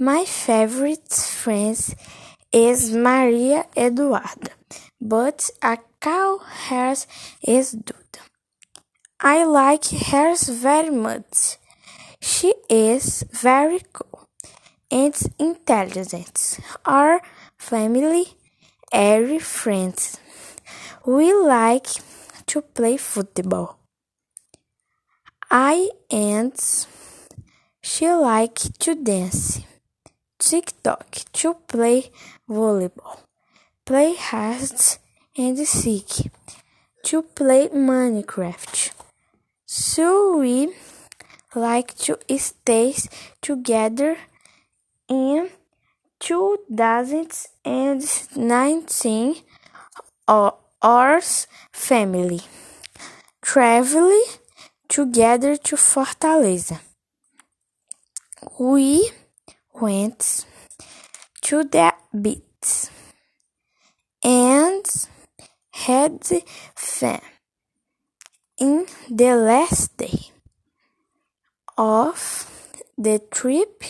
My favorite friend is Maria Eduarda, but I call her is Duda. I like her very much. She is very cool and intelligent. Our family are friends. We like to play football. I and she like to dance. TikTok to play volleyball, play hide and seek, to play Minecraft. So we like to stay together in 2019 our family traveling together to Fortaleza. We went to the beach and had fun. In the last day of the trip,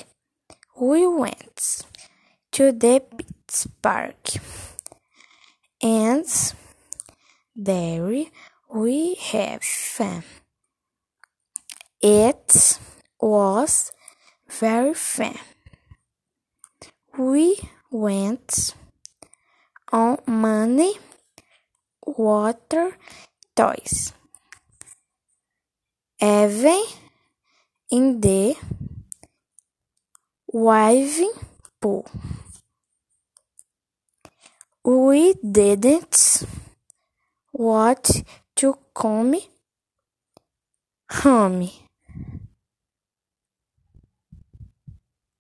we went to the beach park and there we had fun. It was very fun. We went on money, water, toys. Even in the waving pool. We didn't want to come home.